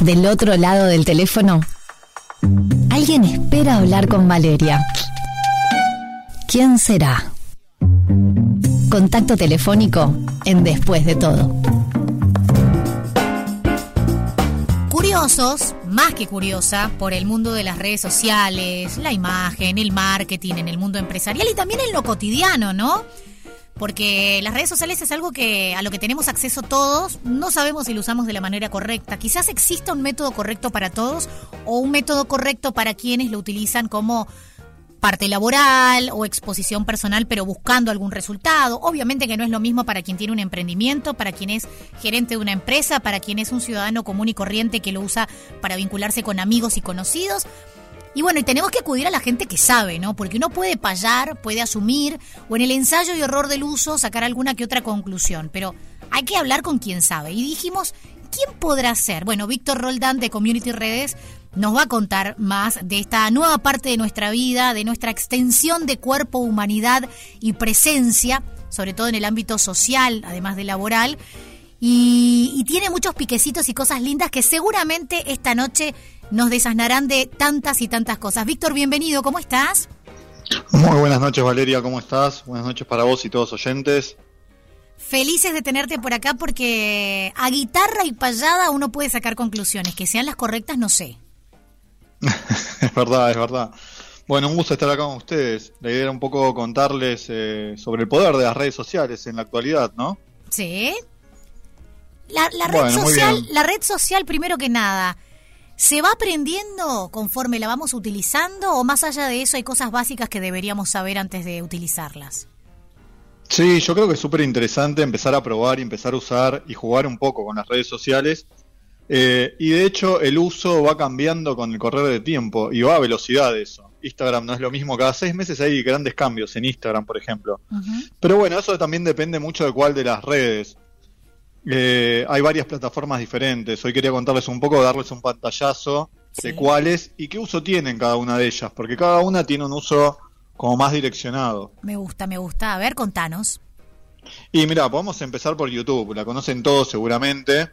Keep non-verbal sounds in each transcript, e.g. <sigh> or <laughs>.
Del otro lado del teléfono, alguien espera hablar con Valeria. ¿Quién será? Contacto telefónico en Después de todo. Curiosos, más que curiosa, por el mundo de las redes sociales, la imagen, el marketing, en el mundo empresarial y también en lo cotidiano, ¿no? Porque las redes sociales es algo que a lo que tenemos acceso todos, no sabemos si lo usamos de la manera correcta. Quizás exista un método correcto para todos o un método correcto para quienes lo utilizan como parte laboral o exposición personal, pero buscando algún resultado. Obviamente que no es lo mismo para quien tiene un emprendimiento, para quien es gerente de una empresa, para quien es un ciudadano común y corriente que lo usa para vincularse con amigos y conocidos. Y bueno, y tenemos que acudir a la gente que sabe, ¿no? Porque uno puede payar, puede asumir, o en el ensayo y horror del uso sacar alguna que otra conclusión, pero hay que hablar con quien sabe. Y dijimos, ¿quién podrá ser? Bueno, Víctor Roldán de Community Redes nos va a contar más de esta nueva parte de nuestra vida, de nuestra extensión de cuerpo, humanidad y presencia, sobre todo en el ámbito social, además de laboral. Y, y tiene muchos piquecitos y cosas lindas que seguramente esta noche nos desasnarán de tantas y tantas cosas. Víctor, bienvenido, ¿cómo estás? Muy buenas noches, Valeria, ¿cómo estás? Buenas noches para vos y todos oyentes. Felices de tenerte por acá porque a guitarra y payada uno puede sacar conclusiones, que sean las correctas no sé. <laughs> es verdad, es verdad. Bueno, un gusto estar acá con ustedes. La idea era un poco contarles eh, sobre el poder de las redes sociales en la actualidad, ¿no? Sí. La, red social, la red social primero que nada, ¿Se va aprendiendo conforme la vamos utilizando o más allá de eso hay cosas básicas que deberíamos saber antes de utilizarlas? Sí, yo creo que es súper interesante empezar a probar y empezar a usar y jugar un poco con las redes sociales. Eh, y de hecho el uso va cambiando con el correr de tiempo y va a velocidad eso. Instagram no es lo mismo, cada seis meses hay grandes cambios en Instagram, por ejemplo. Pero bueno, eso también depende mucho de cuál de las redes. Eh, hay varias plataformas diferentes. Hoy quería contarles un poco, darles un pantallazo de cuáles y qué uso tienen cada una de ellas, porque cada una tiene un uso como más direccionado. Me gusta, me gusta. A ver, contanos. Y mira, podemos empezar por YouTube, la conocen todos seguramente.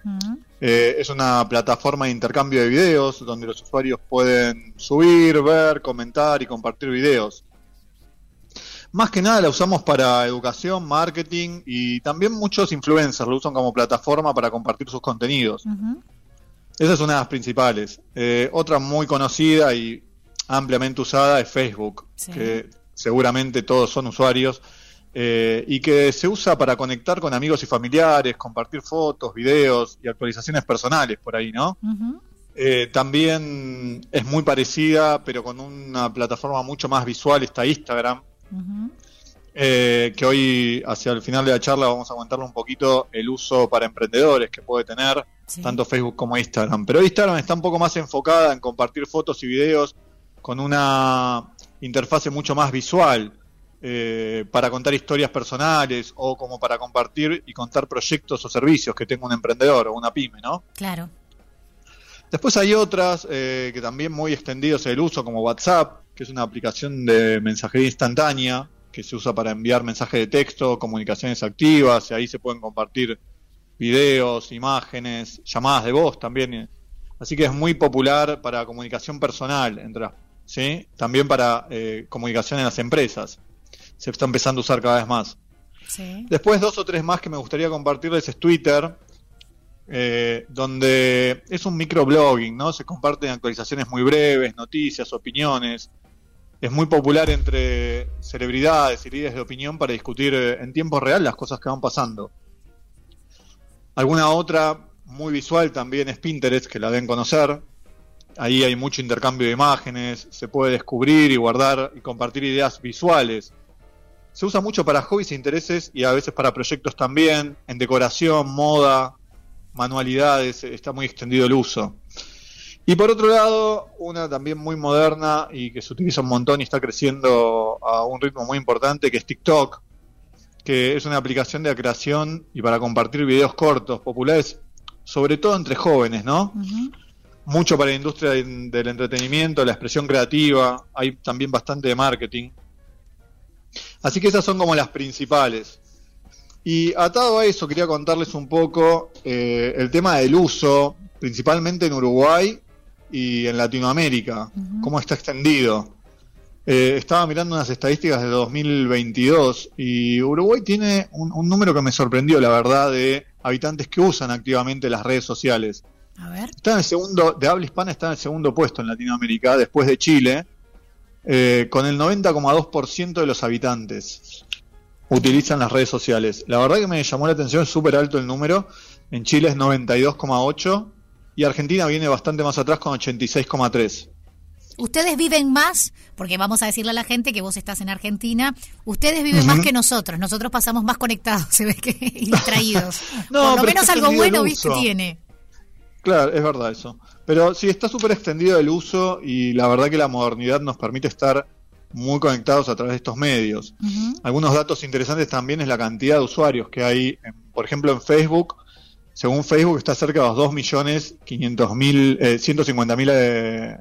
Eh, es una plataforma de intercambio de videos donde los usuarios pueden subir, ver, comentar y compartir videos. Más que nada la usamos para educación, marketing y también muchos influencers lo usan como plataforma para compartir sus contenidos. Esa es una de las principales. Eh, otra muy conocida y ampliamente usada es Facebook, que seguramente todos son usuarios, eh, y que se usa para conectar con amigos y familiares, compartir fotos, videos y actualizaciones personales por ahí, ¿no? Eh, también es muy parecida, pero con una plataforma mucho más visual, está Instagram, eh, que hoy, hacia el final de la charla, vamos a comentarle un poquito el uso para emprendedores que puede tener tanto Facebook como Instagram. Pero Instagram está un poco más enfocada en compartir fotos y videos con una interfase mucho más visual eh, para contar historias personales o como para compartir y contar proyectos o servicios que tenga un emprendedor o una pyme, ¿no? Claro. Después hay otras eh, que también muy extendidos el uso, como WhatsApp, que es una aplicación de mensajería instantánea que se usa para enviar mensajes de texto, comunicaciones activas, y ahí se pueden compartir videos, imágenes, llamadas de voz también. Así que es muy popular para comunicación personal, entre, ¿sí? también para eh, comunicación en las empresas. Se está empezando a usar cada vez más. Después dos o tres más que me gustaría compartirles es Twitter, eh, donde es un microblogging, ¿no? Se comparten actualizaciones muy breves, noticias, opiniones, es muy popular entre celebridades y líderes de opinión para discutir eh, en tiempo real las cosas que van pasando. Alguna otra muy visual también es Pinterest, que la deben conocer. Ahí hay mucho intercambio de imágenes, se puede descubrir y guardar y compartir ideas visuales. Se usa mucho para hobbies e intereses y a veces para proyectos también, en decoración, moda, manualidades, está muy extendido el uso. Y por otro lado, una también muy moderna y que se utiliza un montón y está creciendo a un ritmo muy importante, que es TikTok, que es una aplicación de creación y para compartir videos cortos, populares, sobre todo entre jóvenes, ¿no? Mucho para la industria del entretenimiento, la expresión creativa, hay también bastante de marketing. Así que esas son como las principales. Y atado a eso, quería contarles un poco eh, el tema del uso principalmente en Uruguay y en Latinoamérica, cómo está extendido. Eh, estaba mirando unas estadísticas de 2022 y Uruguay tiene un, número que me sorprendió, la verdad, de habitantes que usan activamente las redes sociales. A ver. Está en el segundo, de habla hispana está en el segundo puesto en Latinoamérica, después de Chile, eh, con el 90,2% de los habitantes utilizan las redes sociales. La verdad que me llamó la atención, súper alto el número. En Chile es 92,8 y Argentina viene bastante más atrás con 86,3. Ustedes viven más, porque vamos a decirle a la gente que vos estás en Argentina, ustedes viven más que nosotros, nosotros pasamos más conectados, <laughs> se ve que y distraídos. <laughs> no, Por lo menos algo bueno, viste, tiene. Claro, es verdad eso. Pero sí, está súper extendido el uso y la verdad que la modernidad nos permite estar muy conectados a través de estos medios. Algunos datos interesantes también es la cantidad de usuarios que hay, por ejemplo, en Facebook. Según Facebook está cerca de los 2.500.000, eh, 150.000 eh,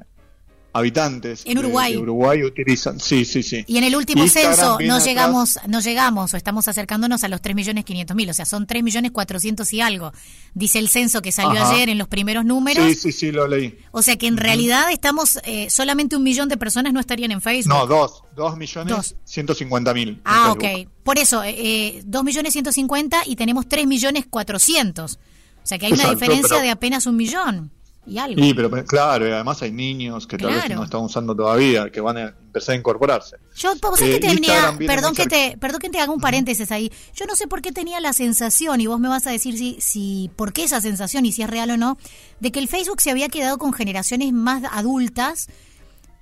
habitantes en Uruguay. De, Uruguay utilizan. Sí, sí, sí. Y en el último censo no llegamos, no llegamos o estamos acercándonos a los 3.500.000, o sea, son 3.400.000 y algo. Dice el censo que salió ayer en los primeros números. Sí, sí, sí, lo leí. O sea que en realidad estamos, eh, solamente un millón de personas no estarían en Facebook. No, dos, dos millones ciento cincuenta mil. Ah, ok. Por eso, eh, eh, dos millones ciento cincuenta y tenemos tres millones cuatrocientos. O sea que hay una diferencia de apenas un millón y algo. Sí, pero claro, además hay niños que tal vez no están usando todavía, que van a empezar a incorporarse. Yo, que eh, tenía, perdón que te, perdón que te haga un paréntesis ahí. Yo no sé por qué tenía la sensación, y vos me vas a decir si, si, por qué esa sensación y si es real o no, de que el Facebook se había quedado con generaciones más adultas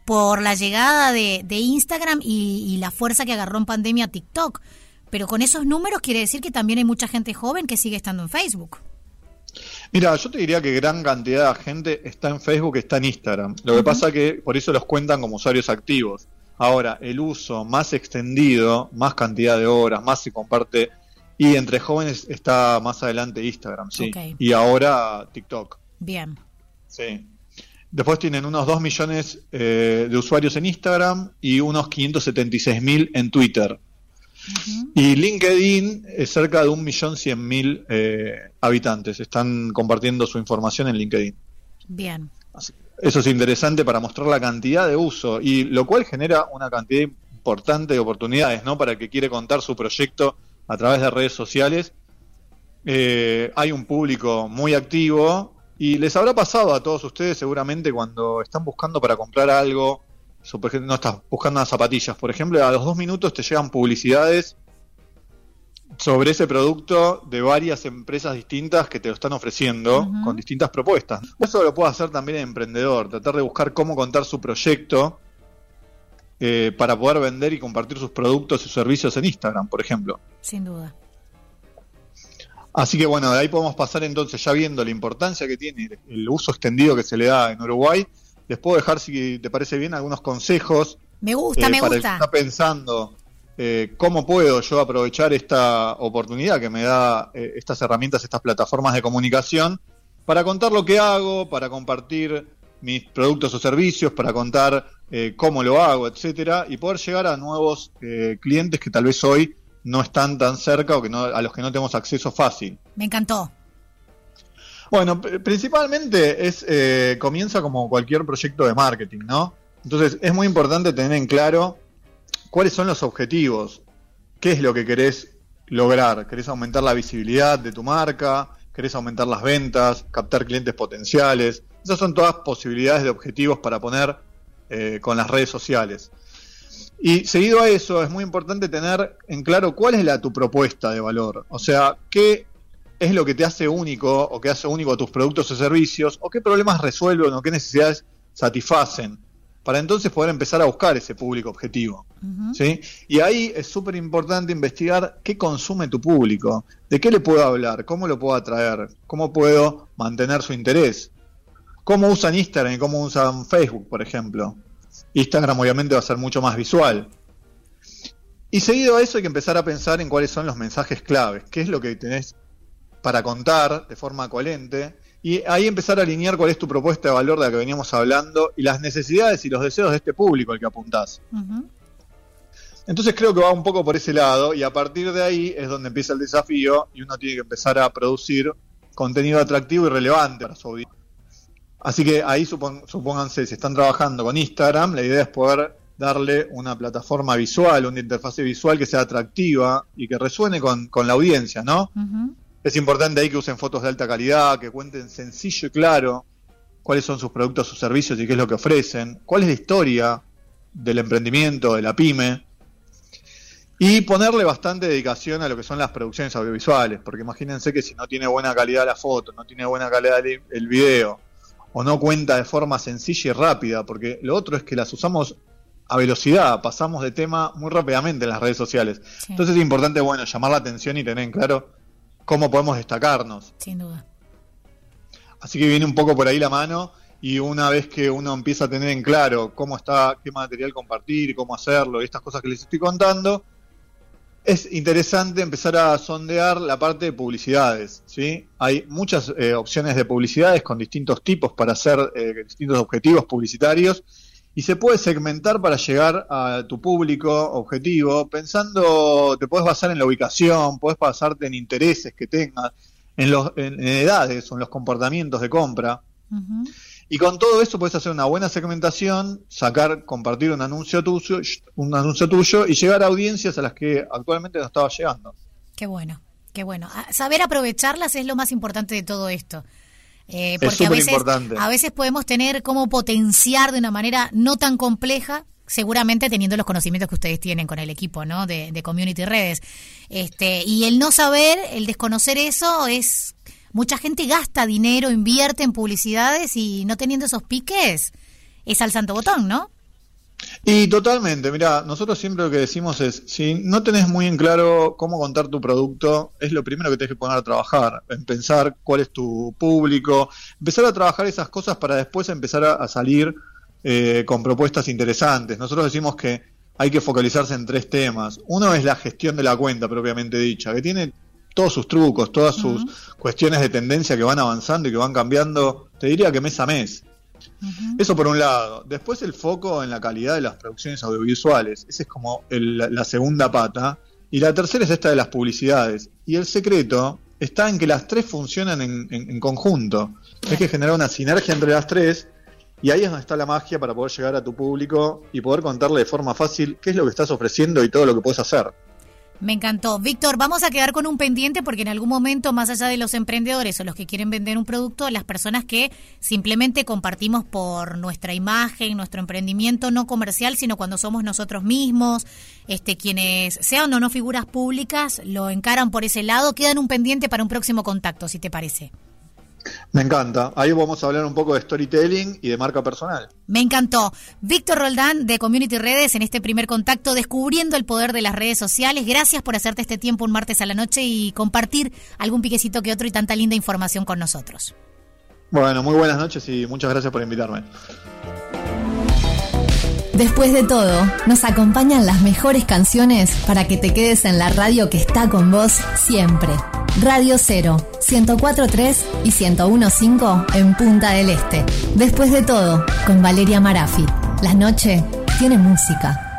por la llegada de, de Instagram y, y la fuerza que agarró en pandemia TikTok. Pero con esos números quiere decir que también hay mucha gente joven que sigue estando en Facebook. Mira, yo te diría que gran cantidad de gente está en Facebook, está en Instagram. Lo que pasa que por eso los cuentan como usuarios activos. Ahora, el uso más extendido, más cantidad de horas, más se comparte. Y entre jóvenes está más adelante Instagram, sí. Y ahora TikTok. Bien. Sí. Después tienen unos 2 millones eh, de usuarios en Instagram y unos 576 mil en Twitter. Y LinkedIn es cerca de un millón cien mil eh, habitantes. Están compartiendo su información en LinkedIn. Bien. eso es interesante para mostrar la cantidad de uso y lo cual genera una cantidad importante de oportunidades, ¿no? Para el que quiere contar su proyecto a través de redes sociales. Eh, hay un público muy activo y les habrá pasado a todos ustedes seguramente cuando están buscando para comprar algo no estás buscando unas zapatillas, por ejemplo, a los dos minutos te llegan publicidades sobre ese producto de varias empresas distintas que te lo están ofreciendo con distintas propuestas. Eso lo puede hacer también el emprendedor, tratar de buscar cómo contar su proyecto eh, para poder vender y compartir sus productos y servicios en Instagram, por ejemplo. Sin duda. Así que bueno, de ahí podemos pasar entonces ya viendo la importancia que tiene el uso extendido que se le da en Uruguay les puedo dejar, si te parece bien, algunos consejos. Me gusta, eh, me para gusta. El que está pensando eh, cómo puedo yo aprovechar esta oportunidad que me da eh, estas herramientas, estas plataformas de comunicación, para contar lo que hago, para compartir mis productos o servicios, para contar cómo lo hago, etcétera, y poder llegar a nuevos clientes que tal vez hoy no están tan cerca o que no, a los que no tenemos acceso fácil. Me encantó. Bueno, principalmente es eh, comienza como cualquier proyecto de marketing, ¿no? Entonces es muy importante tener en claro cuáles son los objetivos, qué es lo que querés lograr. ¿Querés aumentar la visibilidad de tu marca? ¿Querés aumentar las ventas? ¿Captar clientes potenciales? Esas son todas posibilidades de objetivos para poner eh, con las redes sociales. Y seguido a eso, es muy importante tener en claro cuál es la tu propuesta de valor. O sea, qué es lo que te hace único o que hace único a tus productos o servicios, o qué problemas resuelven o qué necesidades satisfacen, para entonces poder empezar a buscar ese público objetivo. ¿sí? Y ahí es súper importante investigar qué consume tu público, de qué le puedo hablar, cómo lo puedo atraer, cómo puedo mantener su interés, cómo usan Instagram y cómo usan Facebook, por ejemplo. Instagram obviamente va a ser mucho más visual. Y seguido a eso hay que empezar a pensar en cuáles son los mensajes claves, qué es lo que tenés para contar de forma coherente y ahí empezar a alinear cuál es tu propuesta de valor de la que veníamos hablando y las necesidades y los deseos de este público al que apuntás. Entonces creo que va un poco por ese lado y a partir de ahí es donde empieza el desafío y uno tiene que empezar a producir contenido atractivo y relevante para su audiencia. Así que ahí supónganse, si están trabajando con Instagram, la idea es poder darle una plataforma visual, una interfase visual que sea atractiva y que resuene con, la audiencia, ¿no? Es importante ahí que usen fotos de alta calidad, que cuenten sencillo y claro cuáles son sus productos, sus servicios y qué es lo que ofrecen, cuál es la historia del emprendimiento, de la pyme, y ponerle bastante dedicación a lo que son las producciones audiovisuales, porque imagínense que si no tiene buena calidad la foto, no tiene buena calidad el video, o no cuenta de forma sencilla y rápida, porque lo otro es que las usamos a velocidad, pasamos de tema muy rápidamente en las redes sociales. Entonces es importante, bueno, llamar la atención y tener en claro cómo podemos destacarnos. Sin duda. Así que viene un poco por ahí la mano y una vez que uno empieza a tener en claro cómo está, qué material compartir, cómo hacerlo y estas cosas que les estoy contando, es interesante empezar a sondear la parte de publicidades. ¿sí? Hay muchas eh, opciones de publicidades con distintos tipos para hacer eh, distintos objetivos publicitarios y se puede segmentar para llegar a tu público objetivo, pensando, te puedes basar en la ubicación, puedes basarte en intereses que tengas, en, los, en, edades o en los comportamientos de compra. Y con todo eso puedes hacer una buena segmentación, sacar, compartir un anuncio tuyo, un anuncio tuyo y llegar a audiencias a las que actualmente no estaba llegando. Qué bueno, qué bueno. Saber aprovecharlas es lo más importante de todo esto. Eh, porque a veces, a veces podemos tener cómo potenciar de una manera no tan compleja, seguramente teniendo los conocimientos que ustedes tienen con el equipo, ¿no? De, de community redes. Este, y el no saber, el desconocer eso es mucha gente gasta dinero, invierte en publicidades y no teniendo esos piques es al santo botón, ¿no? Y totalmente, mira, nosotros siempre lo que decimos es, si no tenés muy en claro cómo contar tu producto, es lo primero que tenés que poner a trabajar, en pensar cuál es tu público, empezar a trabajar esas cosas para después empezar a, salir eh, con propuestas interesantes. Nosotros decimos que hay que focalizarse en tres temas. Uno es la gestión de la cuenta propiamente dicha, que tiene todos sus trucos, todas sus cuestiones de tendencia que van avanzando y que van cambiando, te diría que mes a mes. Eso por un lado. Después el foco en la calidad de las producciones audiovisuales. Esa es como la segunda pata. Y la tercera es esta de las publicidades. Y el secreto está en que las tres funcionan en, conjunto. Hay que generar una sinergia entre las tres. Y ahí es donde está la magia para poder llegar a tu público y poder contarle de forma fácil qué es lo que estás ofreciendo y todo lo que puedes hacer. Me encantó. Víctor, vamos a quedar con un pendiente porque en algún momento, más allá de los emprendedores o los que quieren vender un producto, las personas que simplemente compartimos por nuestra imagen, nuestro emprendimiento no comercial, sino cuando somos nosotros mismos, este, quienes sean o no figuras públicas, lo encaran por ese lado, quedan un pendiente para un próximo contacto, si te parece. Me encanta. Ahí vamos a hablar un poco de storytelling y de marca personal. Me encantó. Víctor Roldán de Community Redes en este primer contacto descubriendo el poder de las redes sociales. Gracias por hacerte este tiempo un martes a la noche y compartir algún piquecito que otro y tanta linda información con nosotros. Bueno, muy buenas noches y muchas gracias por invitarme. Después de todo, nos acompañan las mejores canciones para que te quedes en la radio que está con vos siempre. Radio 0, 104.3 y 101.5 en Punta del Este. Después de todo, con Valeria Marafi. La noche tiene música.